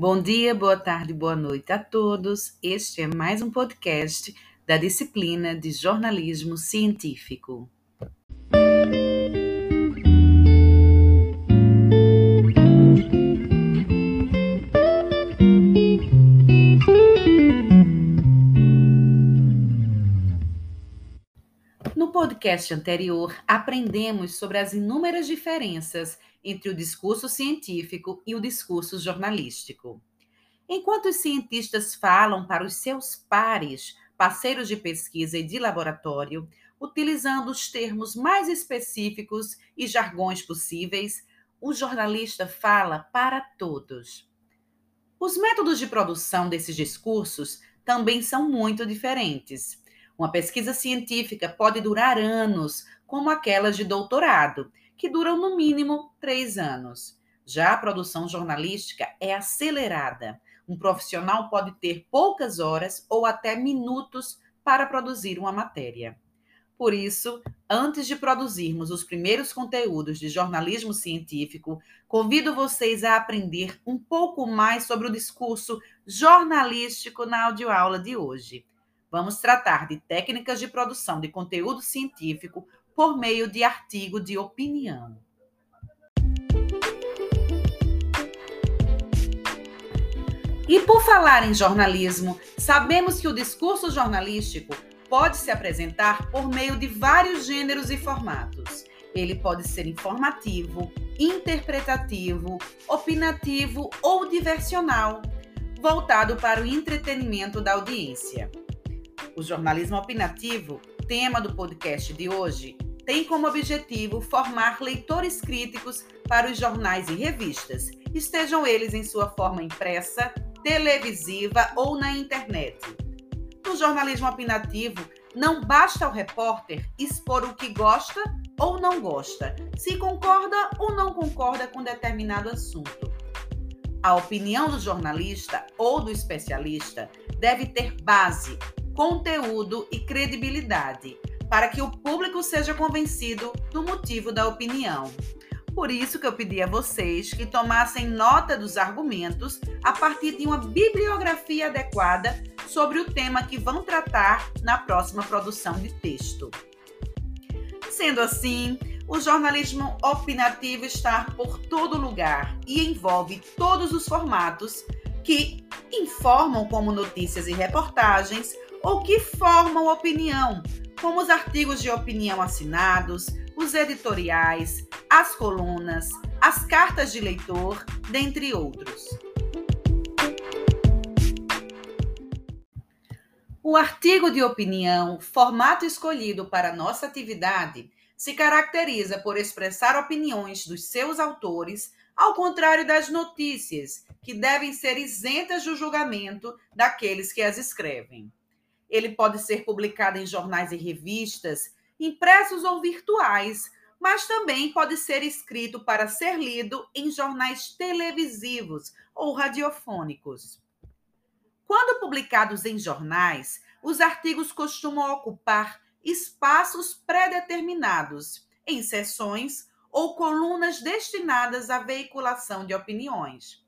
Bom dia, boa tarde, boa noite a todos. Este é mais um podcast da disciplina de jornalismo científico. No podcast anterior, aprendemos sobre as inúmeras diferenças entre o discurso científico e o discurso jornalístico. Enquanto os cientistas falam para os seus pares, parceiros de pesquisa e de laboratório, utilizando os termos mais específicos e jargões possíveis, o jornalista fala para todos. Os métodos de produção desses discursos também são muito diferentes. Uma pesquisa científica pode durar anos, como aquelas de doutorado, que duram no mínimo três anos. Já a produção jornalística é acelerada. Um profissional pode ter poucas horas ou até minutos para produzir uma matéria. Por isso, antes de produzirmos os primeiros conteúdos de jornalismo científico, convido vocês a aprender um pouco mais sobre o discurso jornalístico na audioaula de hoje. Vamos tratar de técnicas de produção de conteúdo científico por meio de artigo de opinião. E por falar em jornalismo, sabemos que o discurso jornalístico pode se apresentar por meio de vários gêneros e formatos. Ele pode ser informativo, interpretativo, opinativo ou diversional, voltado para o entretenimento da audiência. O jornalismo opinativo, tema do podcast de hoje, tem como objetivo formar leitores críticos para os jornais e revistas, estejam eles em sua forma impressa, televisiva ou na internet. No jornalismo opinativo, não basta ao repórter expor o que gosta ou não gosta, se concorda ou não concorda com determinado assunto. A opinião do jornalista ou do especialista deve ter base, conteúdo e credibilidade para que o público seja convencido do motivo da opinião. Por isso que eu pedi a vocês que tomassem nota dos argumentos a partir de uma bibliografia adequada sobre o tema que vão tratar na próxima produção de texto. Sendo assim, o jornalismo opinativo está por todo lugar e envolve todos os formatos que informam como notícias e reportagens ou que formam opinião, como os artigos de opinião assinados, os editoriais, as colunas, as cartas de leitor, dentre outros. O artigo de opinião, formato escolhido para nossa atividade, se caracteriza por expressar opiniões dos seus autores, ao contrário das notícias, que devem ser isentas do julgamento daqueles que as escrevem. Ele pode ser publicado em jornais e revistas, impressos ou virtuais, mas também pode ser escrito para ser lido em jornais televisivos ou radiofônicos. Quando publicados em jornais, os artigos costumam ocupar espaços pré-determinados em seções ou colunas destinadas à veiculação de opiniões.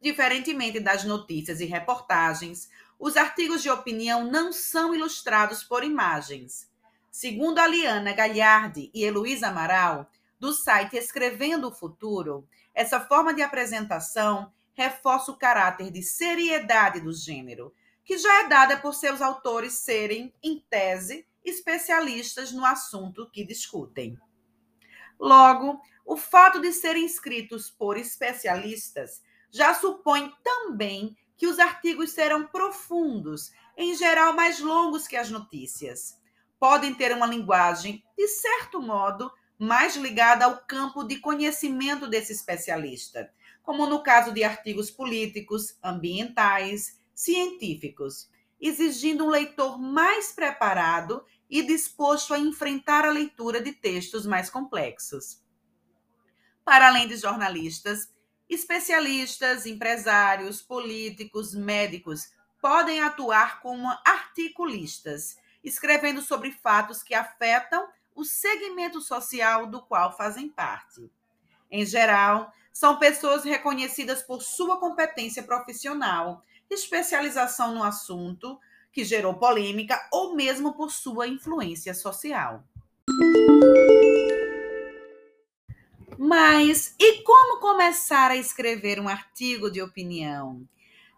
Diferentemente das notícias e reportagens, os artigos de opinião não são ilustrados por imagens. Segundo a Liana Galhardi e Heloísa Amaral, do site Escrevendo o Futuro, essa forma de apresentação reforça o caráter de seriedade do gênero, que já é dada por seus autores serem, em tese, especialistas no assunto que discutem. Logo, o fato de serem escritos por especialistas já supõe também que os artigos serão profundos, em geral mais longos que as notícias. Podem ter uma linguagem, de certo modo, mais ligada ao campo de conhecimento desse especialista, como no caso de artigos políticos, ambientais, científicos, exigindo um leitor mais preparado e disposto a enfrentar a leitura de textos mais complexos. Para além de jornalistas, Especialistas, empresários, políticos, médicos podem atuar como articulistas, escrevendo sobre fatos que afetam o segmento social do qual fazem parte. Em geral, são pessoas reconhecidas por sua competência profissional, especialização no assunto que gerou polêmica ou mesmo por sua influência social. Mas e como começar a escrever um artigo de opinião?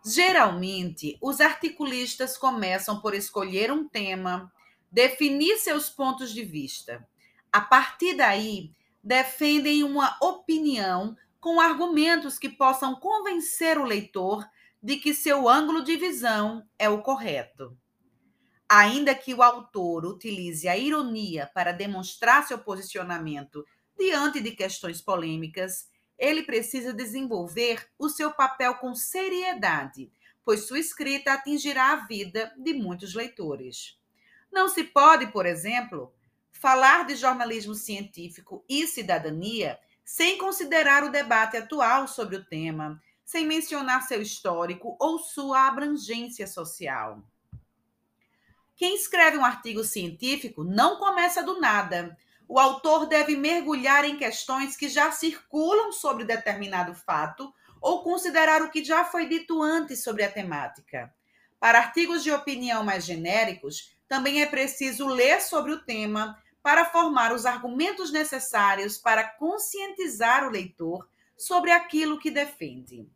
Geralmente, os articulistas começam por escolher um tema, definir seus pontos de vista. A partir daí, defendem uma opinião com argumentos que possam convencer o leitor de que seu ângulo de visão é o correto. Ainda que o autor utilize a ironia para demonstrar seu posicionamento diante de questões polêmicas, ele precisa desenvolver o seu papel com seriedade, pois sua escrita atingirá a vida de muitos leitores. Não se pode, por exemplo, falar de jornalismo científico e cidadania sem considerar o debate atual sobre o tema, sem mencionar seu histórico ou sua abrangência social. Quem escreve um artigo científico não começa do nada. O autor deve mergulhar em questões que já circulam sobre determinado fato ou considerar o que já foi dito antes sobre a temática. Para artigos de opinião mais genéricos, também é preciso ler sobre o tema para formar os argumentos necessários para conscientizar o leitor sobre aquilo que defende.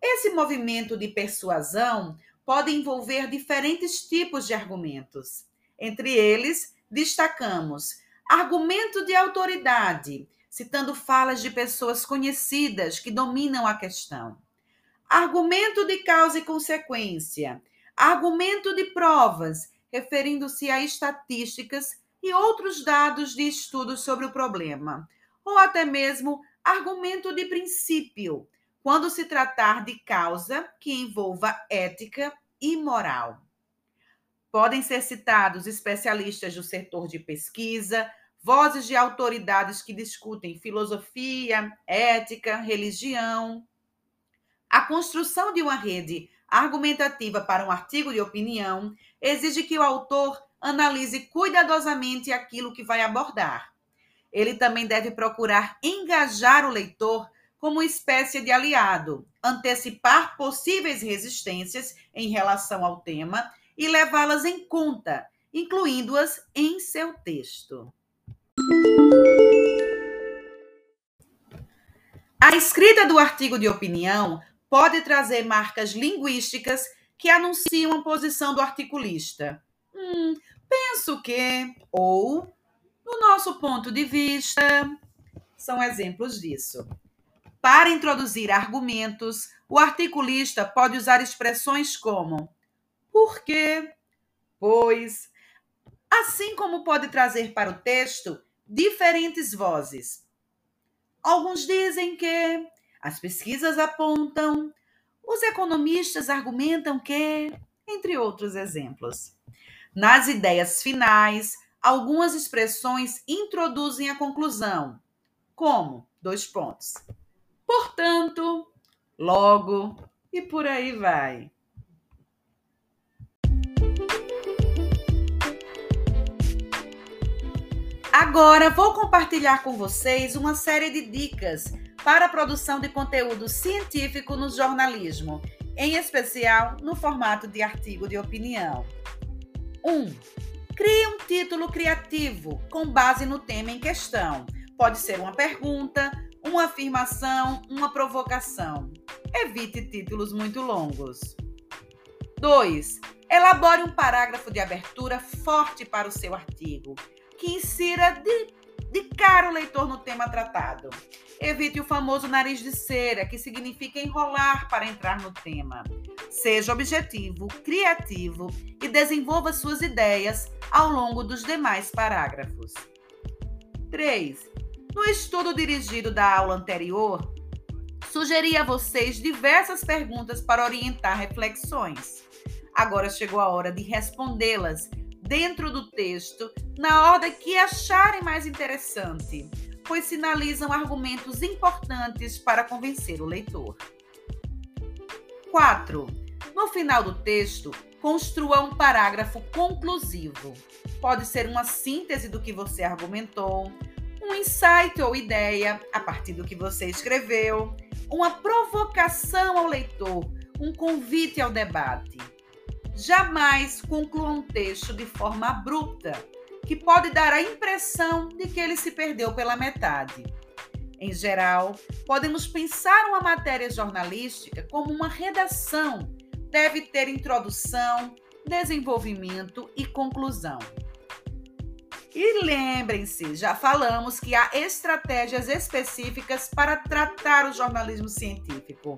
Esse movimento de persuasão pode envolver diferentes tipos de argumentos. Entre eles, destacamos argumento de autoridade, citando falas de pessoas conhecidas que dominam a questão. Argumento de causa e consequência. Argumento de provas, referindo-se a estatísticas e outros dados de estudo sobre o problema. Ou até mesmo argumento de princípio, quando se tratar de causa que envolva ética e moral. Podem ser citados especialistas do setor de pesquisa, vozes de autoridades que discutem filosofia, ética, religião. A construção de uma rede argumentativa para um artigo de opinião exige que o autor analise cuidadosamente aquilo que vai abordar. Ele também deve procurar engajar o leitor como espécie de aliado, antecipar possíveis resistências em relação ao tema e levá-las em conta, incluindo-as em seu texto. A escrita do artigo de opinião pode trazer marcas linguísticas que anunciam a posição do articulista. Hum, penso que, ou, no nosso ponto de vista, são exemplos disso. Para introduzir argumentos, o articulista pode usar expressões como por quê, pois, assim como pode trazer para o texto diferentes vozes. Alguns dizem que, as pesquisas apontam, os economistas argumentam que, entre outros exemplos. Nas ideias finais, algumas expressões introduzem a conclusão, como dois pontos. Portanto, logo e por aí vai. Agora vou compartilhar com vocês uma série de dicas para a produção de conteúdo científico no jornalismo, em especial no formato de artigo de opinião. 1. Um, crie um título criativo com base no tema em questão. Pode ser uma pergunta, uma afirmação, uma provocação. Evite títulos muito longos. 2. Elabore um parágrafo de abertura forte para o seu artigo, que insira de, de cara o leitor no tema tratado. Evite o famoso nariz de cera, que significa enrolar para entrar no tema. Seja objetivo, criativo e desenvolva suas ideias ao longo dos demais parágrafos. 3. No estudo dirigido da aula anterior, sugeri a vocês diversas perguntas para orientar reflexões. Agora chegou a hora de respondê-las dentro do texto, na ordem que acharem mais interessante, pois sinalizam argumentos importantes para convencer o leitor. 4. No final do texto, construa um parágrafo conclusivo. Pode ser uma síntese do que você argumentou, um insight ou ideia a partir do que você escreveu, uma provocação ao leitor, um convite ao debate. Jamais conclua um texto de forma abrupta, que pode dar a impressão de que ele se perdeu pela metade. Em geral, podemos pensar uma matéria jornalística como uma redação. Deve ter introdução, desenvolvimento e conclusão. E lembrem-se, já falamos que há estratégias específicas para tratar o jornalismo científico.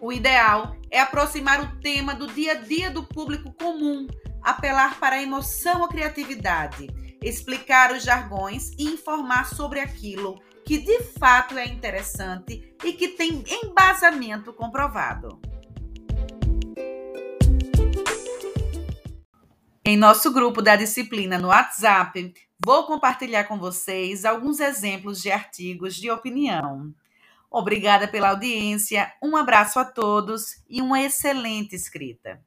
O ideal é aproximar o tema do dia a dia do público comum, apelar para a emoção ou criatividade, explicar os jargões e informar sobre aquilo que de fato é interessante e que tem embasamento comprovado. Em nosso grupo da disciplina no WhatsApp, vou compartilhar com vocês alguns exemplos de artigos de opinião. Obrigada pela audiência, um abraço a todos e uma excelente escrita.